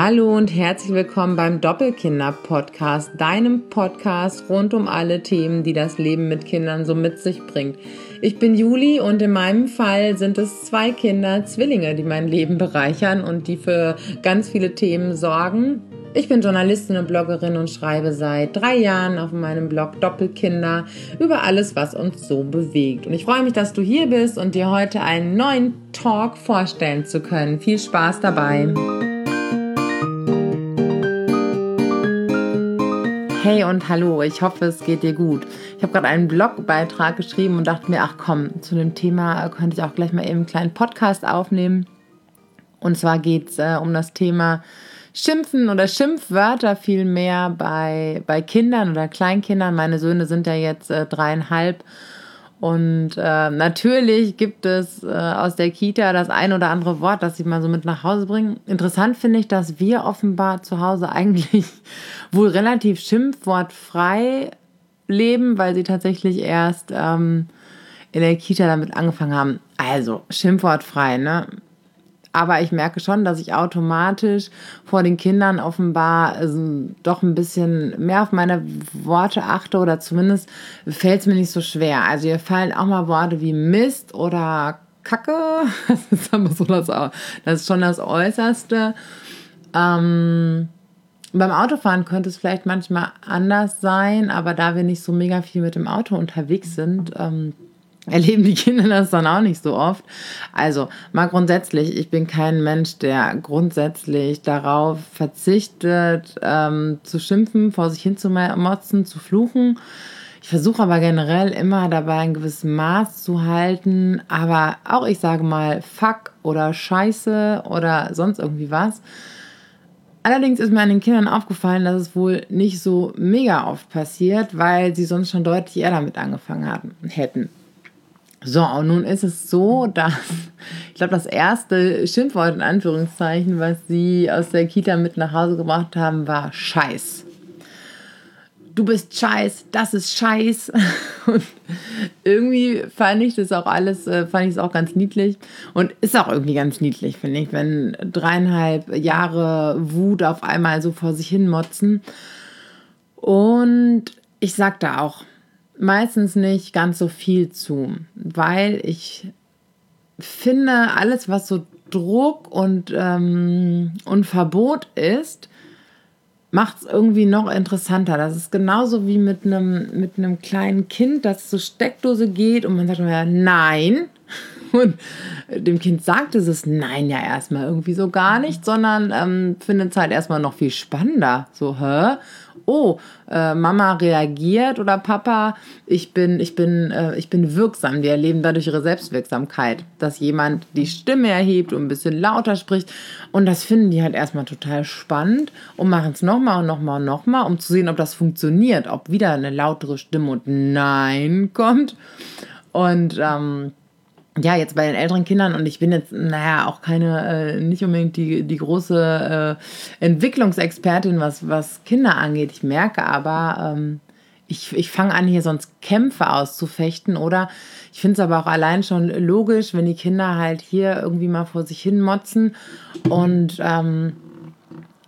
Hallo und herzlich willkommen beim Doppelkinder-Podcast, deinem Podcast rund um alle Themen, die das Leben mit Kindern so mit sich bringt. Ich bin Juli und in meinem Fall sind es zwei Kinder, Zwillinge, die mein Leben bereichern und die für ganz viele Themen sorgen. Ich bin Journalistin und Bloggerin und schreibe seit drei Jahren auf meinem Blog Doppelkinder über alles, was uns so bewegt. Und ich freue mich, dass du hier bist und dir heute einen neuen Talk vorstellen zu können. Viel Spaß dabei! Hey und hallo, ich hoffe, es geht dir gut. Ich habe gerade einen Blogbeitrag geschrieben und dachte mir, ach komm, zu dem Thema könnte ich auch gleich mal eben einen kleinen Podcast aufnehmen. Und zwar geht es äh, um das Thema Schimpfen oder Schimpfwörter vielmehr bei, bei Kindern oder Kleinkindern. Meine Söhne sind ja jetzt äh, dreieinhalb und äh, natürlich gibt es äh, aus der Kita das ein oder andere Wort, das sie mal so mit nach Hause bringen. Interessant finde ich, dass wir offenbar zu Hause eigentlich wohl relativ schimpfwortfrei leben, weil sie tatsächlich erst ähm, in der Kita damit angefangen haben. Also schimpfwortfrei, ne? Aber ich merke schon, dass ich automatisch vor den Kindern offenbar also, doch ein bisschen mehr auf meine Worte achte oder zumindest fällt es mir nicht so schwer. Also ihr fallen auch mal Worte wie Mist oder Kacke. Das ist aber so das, das ist schon das Äußerste. Ähm, beim Autofahren könnte es vielleicht manchmal anders sein, aber da wir nicht so mega viel mit dem Auto unterwegs sind, ähm, erleben die Kinder das dann auch nicht so oft. Also mal grundsätzlich, ich bin kein Mensch, der grundsätzlich darauf verzichtet, ähm, zu schimpfen, vor sich hin zu motzen, zu fluchen. Ich versuche aber generell immer dabei ein gewisses Maß zu halten, aber auch ich sage mal Fuck oder Scheiße oder sonst irgendwie was. Allerdings ist mir an den Kindern aufgefallen, dass es wohl nicht so mega oft passiert, weil sie sonst schon deutlich eher damit angefangen hatten, hätten. So, und nun ist es so, dass ich glaube, das erste Schimpfwort in Anführungszeichen, was sie aus der Kita mit nach Hause gebracht haben, war Scheiß. Du bist Scheiß, das ist Scheiß. Und irgendwie fand ich das auch alles, äh, fand ich es auch ganz niedlich. Und ist auch irgendwie ganz niedlich, finde ich, wenn dreieinhalb Jahre Wut auf einmal so vor sich hin motzen. Und ich sag da auch, meistens nicht ganz so viel zu, weil ich finde, alles, was so Druck und, ähm, und Verbot ist, macht es irgendwie noch interessanter. Das ist genauso wie mit einem mit kleinen Kind, das zur Steckdose geht und man sagt immer, nein. Und dem Kind sagt es Nein ja erstmal irgendwie so gar nicht, sondern ähm, findet es halt erstmal noch viel spannender. So, hä? Oh, äh, Mama reagiert oder Papa, ich bin, ich bin, äh, ich bin wirksam. Die erleben dadurch ihre Selbstwirksamkeit, dass jemand die Stimme erhebt und ein bisschen lauter spricht. Und das finden die halt erstmal total spannend und machen es nochmal und nochmal und nochmal, um zu sehen, ob das funktioniert, ob wieder eine lautere Stimme und Nein kommt. Und ähm, ja, jetzt bei den älteren Kindern und ich bin jetzt, naja, auch keine, äh, nicht unbedingt die, die große äh, Entwicklungsexpertin, was, was Kinder angeht. Ich merke aber, ähm, ich, ich fange an, hier sonst Kämpfe auszufechten oder ich finde es aber auch allein schon logisch, wenn die Kinder halt hier irgendwie mal vor sich hin motzen und ähm,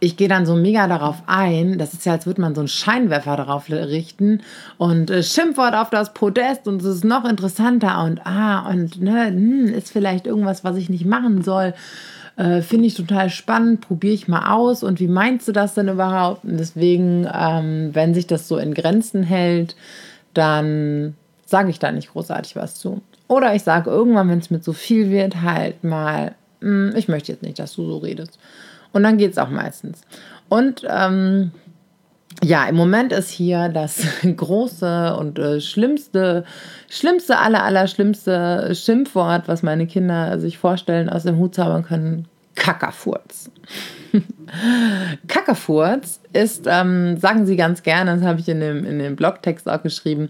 ich gehe dann so mega darauf ein. Das ist ja, als würde man so einen Scheinwerfer darauf richten und äh, Schimpfwort auf das Podest und es ist noch interessanter und ah, und ne, hm, ist vielleicht irgendwas, was ich nicht machen soll. Äh, Finde ich total spannend, probiere ich mal aus und wie meinst du das denn überhaupt? Und deswegen, ähm, wenn sich das so in Grenzen hält, dann sage ich da nicht großartig was zu. Oder ich sage irgendwann, wenn es mit so viel wird, halt mal, hm, ich möchte jetzt nicht, dass du so redest. Und dann geht es auch meistens. Und ähm, ja, im Moment ist hier das große und äh, schlimmste, schlimmste, aller, aller schlimmste Schimpfwort, was meine Kinder sich vorstellen, aus dem Hut zaubern können: Kackerfurz. Kackerfurz ist, ähm, sagen sie ganz gerne, das habe ich in dem, in dem Blogtext auch geschrieben,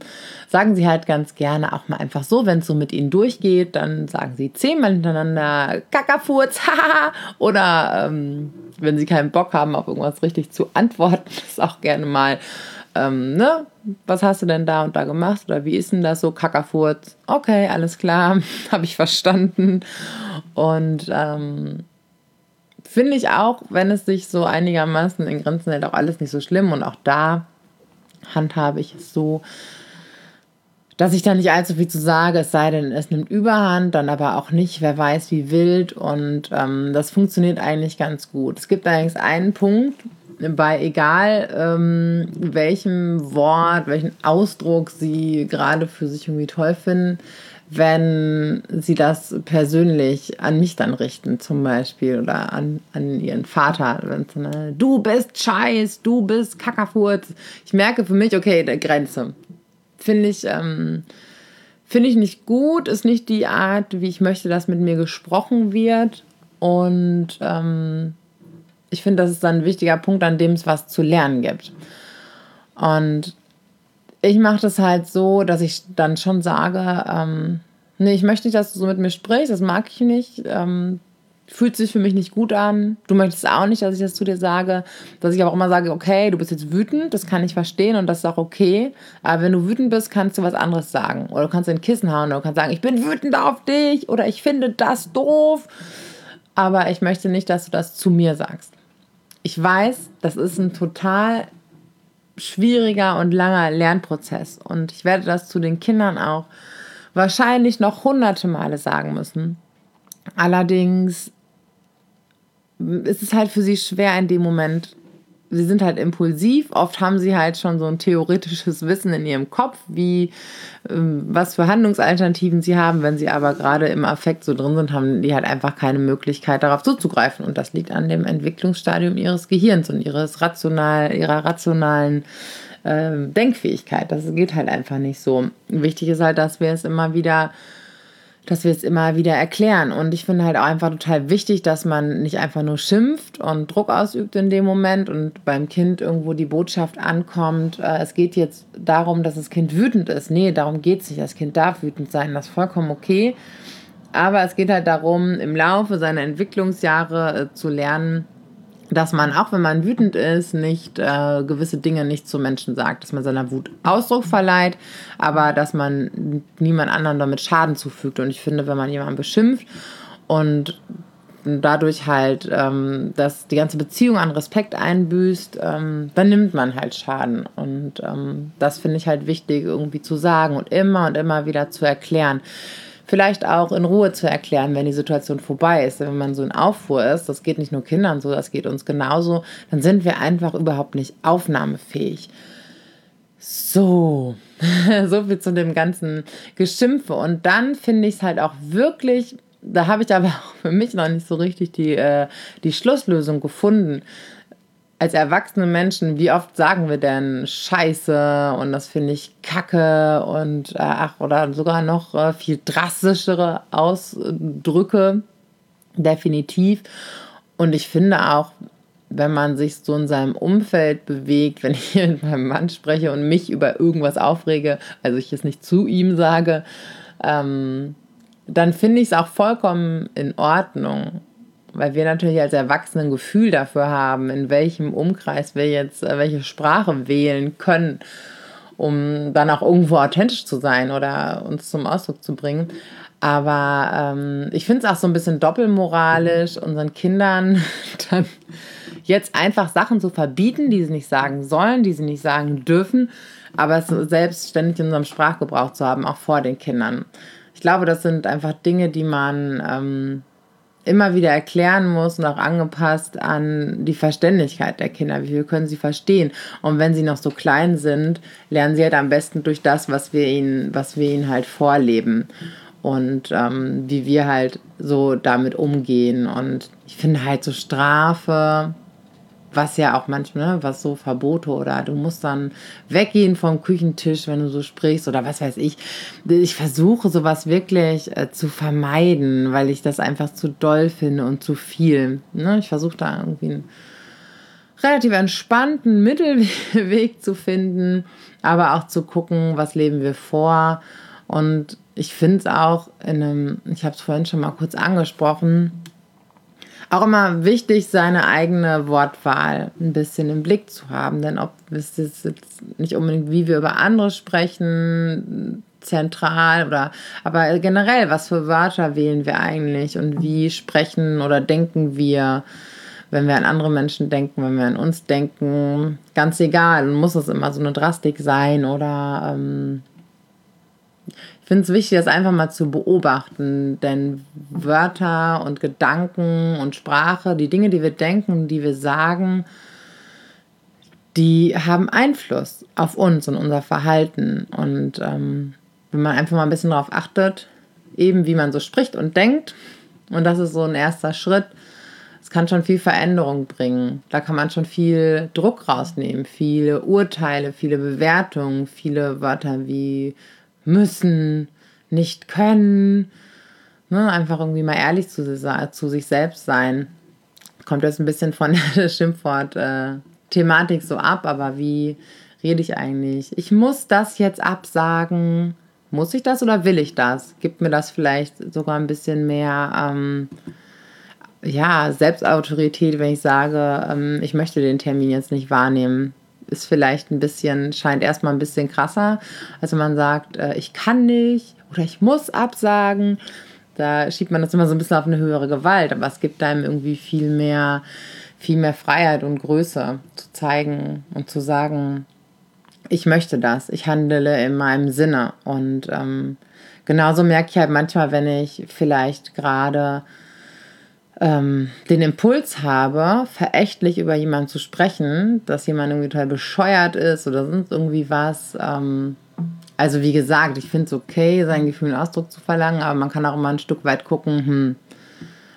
sagen sie halt ganz gerne auch mal einfach so, wenn es so mit ihnen durchgeht, dann sagen sie zehnmal hintereinander Kackerfurz, haha, oder ähm, wenn sie keinen Bock haben, auf irgendwas richtig zu antworten, ist auch gerne mal, ähm, ne, was hast du denn da und da gemacht oder wie ist denn das so, Kackerfurz, okay, alles klar, habe ich verstanden. Und ähm, Finde ich auch, wenn es sich so einigermaßen in Grenzen hält, auch alles nicht so schlimm. Und auch da handhabe ich es so, dass ich da nicht allzu viel zu sage, es sei denn, es nimmt Überhand, dann aber auch nicht, wer weiß wie wild. Und ähm, das funktioniert eigentlich ganz gut. Es gibt allerdings einen Punkt, bei egal ähm, welchem Wort, welchen Ausdruck Sie gerade für sich irgendwie toll finden, wenn Sie das persönlich an mich dann richten, zum Beispiel, oder an, an Ihren Vater, wenn so eine, du bist Scheiß, du bist Kackerfurz. Ich merke für mich, okay, der Grenze. Finde ich, ähm, finde ich nicht gut, ist nicht die Art, wie ich möchte, dass mit mir gesprochen wird. Und ähm, ich finde, das ist dann ein wichtiger Punkt, an dem es was zu lernen gibt. Und ich mache das halt so, dass ich dann schon sage, ähm, nee, ich möchte nicht, dass du so mit mir sprichst, das mag ich nicht. Ähm, fühlt sich für mich nicht gut an. Du möchtest auch nicht, dass ich das zu dir sage. Dass ich aber auch immer sage, okay, du bist jetzt wütend, das kann ich verstehen und das ist auch okay. Aber wenn du wütend bist, kannst du was anderes sagen. Oder du kannst in Kissen hauen oder du kannst sagen, ich bin wütend auf dich oder ich finde das doof. Aber ich möchte nicht, dass du das zu mir sagst ich weiß, das ist ein total schwieriger und langer Lernprozess. Und ich werde das zu den Kindern auch wahrscheinlich noch hunderte Male sagen müssen. Allerdings ist es halt für sie schwer in dem Moment sie sind halt impulsiv. Oft haben sie halt schon so ein theoretisches Wissen in ihrem Kopf, wie ähm, was für Handlungsalternativen sie haben. Wenn sie aber gerade im Affekt so drin sind, haben die halt einfach keine Möglichkeit darauf zuzugreifen. Und das liegt an dem Entwicklungsstadium ihres Gehirns und ihres rational, ihrer rationalen äh, Denkfähigkeit. Das geht halt einfach nicht so. Wichtig ist halt, dass wir es immer wieder dass wir es immer wieder erklären. Und ich finde halt auch einfach total wichtig, dass man nicht einfach nur schimpft und Druck ausübt in dem Moment und beim Kind irgendwo die Botschaft ankommt, äh, es geht jetzt darum, dass das Kind wütend ist. Nee, darum geht es nicht. Das Kind darf wütend sein, das ist vollkommen okay. Aber es geht halt darum, im Laufe seiner Entwicklungsjahre äh, zu lernen, dass man, auch wenn man wütend ist, nicht äh, gewisse Dinge nicht zu Menschen sagt, dass man seiner Wut Ausdruck verleiht, aber dass man niemand anderem damit Schaden zufügt. Und ich finde, wenn man jemanden beschimpft und dadurch halt ähm, dass die ganze Beziehung an Respekt einbüßt, ähm, dann nimmt man halt Schaden. Und ähm, das finde ich halt wichtig irgendwie zu sagen und immer und immer wieder zu erklären vielleicht auch in Ruhe zu erklären, wenn die Situation vorbei ist. Wenn man so in Aufruhr ist, das geht nicht nur Kindern so, das geht uns genauso, dann sind wir einfach überhaupt nicht aufnahmefähig. So, so viel zu dem ganzen Geschimpfe. Und dann finde ich es halt auch wirklich, da habe ich aber auch für mich noch nicht so richtig die, äh, die Schlusslösung gefunden als erwachsene Menschen, wie oft sagen wir denn Scheiße und das finde ich Kacke und äh, ach, oder sogar noch äh, viel drastischere Ausdrücke, definitiv. Und ich finde auch, wenn man sich so in seinem Umfeld bewegt, wenn ich mit meinem Mann spreche und mich über irgendwas aufrege, also ich es nicht zu ihm sage, ähm, dann finde ich es auch vollkommen in Ordnung weil wir natürlich als Erwachsene ein Gefühl dafür haben, in welchem Umkreis wir jetzt äh, welche Sprache wählen können, um dann auch irgendwo authentisch zu sein oder uns zum Ausdruck zu bringen. Aber ähm, ich finde es auch so ein bisschen doppelmoralisch, unseren Kindern dann jetzt einfach Sachen zu verbieten, die sie nicht sagen sollen, die sie nicht sagen dürfen, aber es selbstständig in unserem Sprachgebrauch zu haben, auch vor den Kindern. Ich glaube, das sind einfach Dinge, die man ähm, immer wieder erklären muss und auch angepasst an die Verständlichkeit der Kinder. Wie viel können sie verstehen? Und wenn sie noch so klein sind, lernen sie halt am besten durch das, was wir ihnen, was wir ihnen halt vorleben und ähm, wie wir halt so damit umgehen. Und ich finde halt so Strafe, was ja auch manchmal, ne, was so Verbote oder du musst dann weggehen vom Küchentisch, wenn du so sprichst oder was weiß ich. Ich versuche sowas wirklich äh, zu vermeiden, weil ich das einfach zu doll finde und zu viel. Ne? Ich versuche da irgendwie einen relativ entspannten Mittelweg zu finden, aber auch zu gucken, was leben wir vor. Und ich finde es auch in einem, ich habe es vorhin schon mal kurz angesprochen, auch immer wichtig, seine eigene Wortwahl ein bisschen im Blick zu haben. Denn ob es jetzt nicht unbedingt, wie wir über andere sprechen, zentral oder aber generell, was für Wörter wählen wir eigentlich und wie sprechen oder denken wir wenn wir an andere Menschen denken, wenn wir an uns denken, ganz egal, muss es immer so eine Drastik sein oder ähm, ich finde es wichtig, das einfach mal zu beobachten, denn Wörter und Gedanken und Sprache, die Dinge, die wir denken, die wir sagen, die haben Einfluss auf uns und unser Verhalten. Und ähm, wenn man einfach mal ein bisschen darauf achtet, eben wie man so spricht und denkt, und das ist so ein erster Schritt, es kann schon viel Veränderung bringen. Da kann man schon viel Druck rausnehmen, viele Urteile, viele Bewertungen, viele Wörter wie müssen, nicht können. Ne? Einfach irgendwie mal ehrlich zu, zu sich selbst sein. Kommt jetzt ein bisschen von der Schimpfwort-Thematik äh, so ab, aber wie rede ich eigentlich? Ich muss das jetzt absagen. Muss ich das oder will ich das? Gibt mir das vielleicht sogar ein bisschen mehr ähm, ja, Selbstautorität, wenn ich sage, ähm, ich möchte den Termin jetzt nicht wahrnehmen? Ist vielleicht ein bisschen, scheint erstmal ein bisschen krasser. Also man sagt, äh, ich kann nicht oder ich muss absagen. Da schiebt man das immer so ein bisschen auf eine höhere Gewalt, aber es gibt einem irgendwie viel mehr, viel mehr Freiheit und Größe zu zeigen und zu sagen, ich möchte das, ich handle in meinem Sinne. Und ähm, genauso merke ich halt manchmal, wenn ich vielleicht gerade ähm, den Impuls habe, verächtlich über jemanden zu sprechen, dass jemand irgendwie total bescheuert ist oder sonst irgendwie was. Ähm, also wie gesagt, ich finde es okay, seinen Gefühlen Ausdruck zu verlangen, aber man kann auch immer ein Stück weit gucken, hm,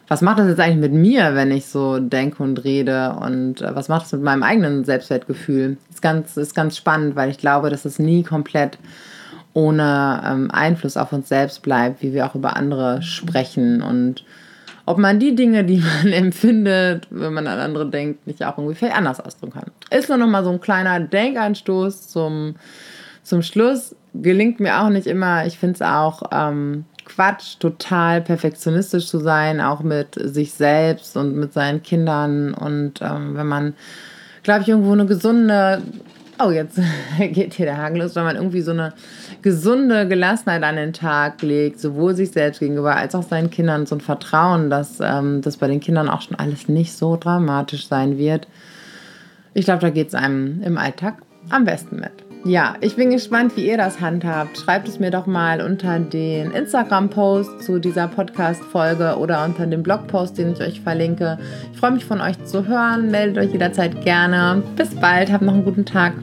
was macht das jetzt eigentlich mit mir, wenn ich so denke und rede und äh, was macht das mit meinem eigenen Selbstwertgefühl? Ist ganz, ist ganz spannend, weil ich glaube, dass es nie komplett ohne ähm, Einfluss auf uns selbst bleibt, wie wir auch über andere sprechen und ob man die Dinge, die man empfindet, wenn man an andere denkt, nicht auch irgendwie anders ausdrücken kann. Ist nur noch mal so ein kleiner Denkanstoß zum, zum Schluss. Gelingt mir auch nicht immer. Ich finde es auch ähm, Quatsch, total perfektionistisch zu sein, auch mit sich selbst und mit seinen Kindern. Und ähm, wenn man, glaube ich, irgendwo eine gesunde oh, jetzt geht hier der Haken los, wenn man irgendwie so eine gesunde Gelassenheit an den Tag legt, sowohl sich selbst gegenüber als auch seinen Kindern, so ein Vertrauen, dass ähm, das bei den Kindern auch schon alles nicht so dramatisch sein wird. Ich glaube, da geht es einem im Alltag am besten mit. Ja, ich bin gespannt, wie ihr das handhabt. Schreibt es mir doch mal unter den Instagram-Post zu dieser Podcast-Folge oder unter dem Blogpost, den ich euch verlinke. Ich freue mich von euch zu hören. Meldet euch jederzeit gerne. Bis bald. Habt noch einen guten Tag.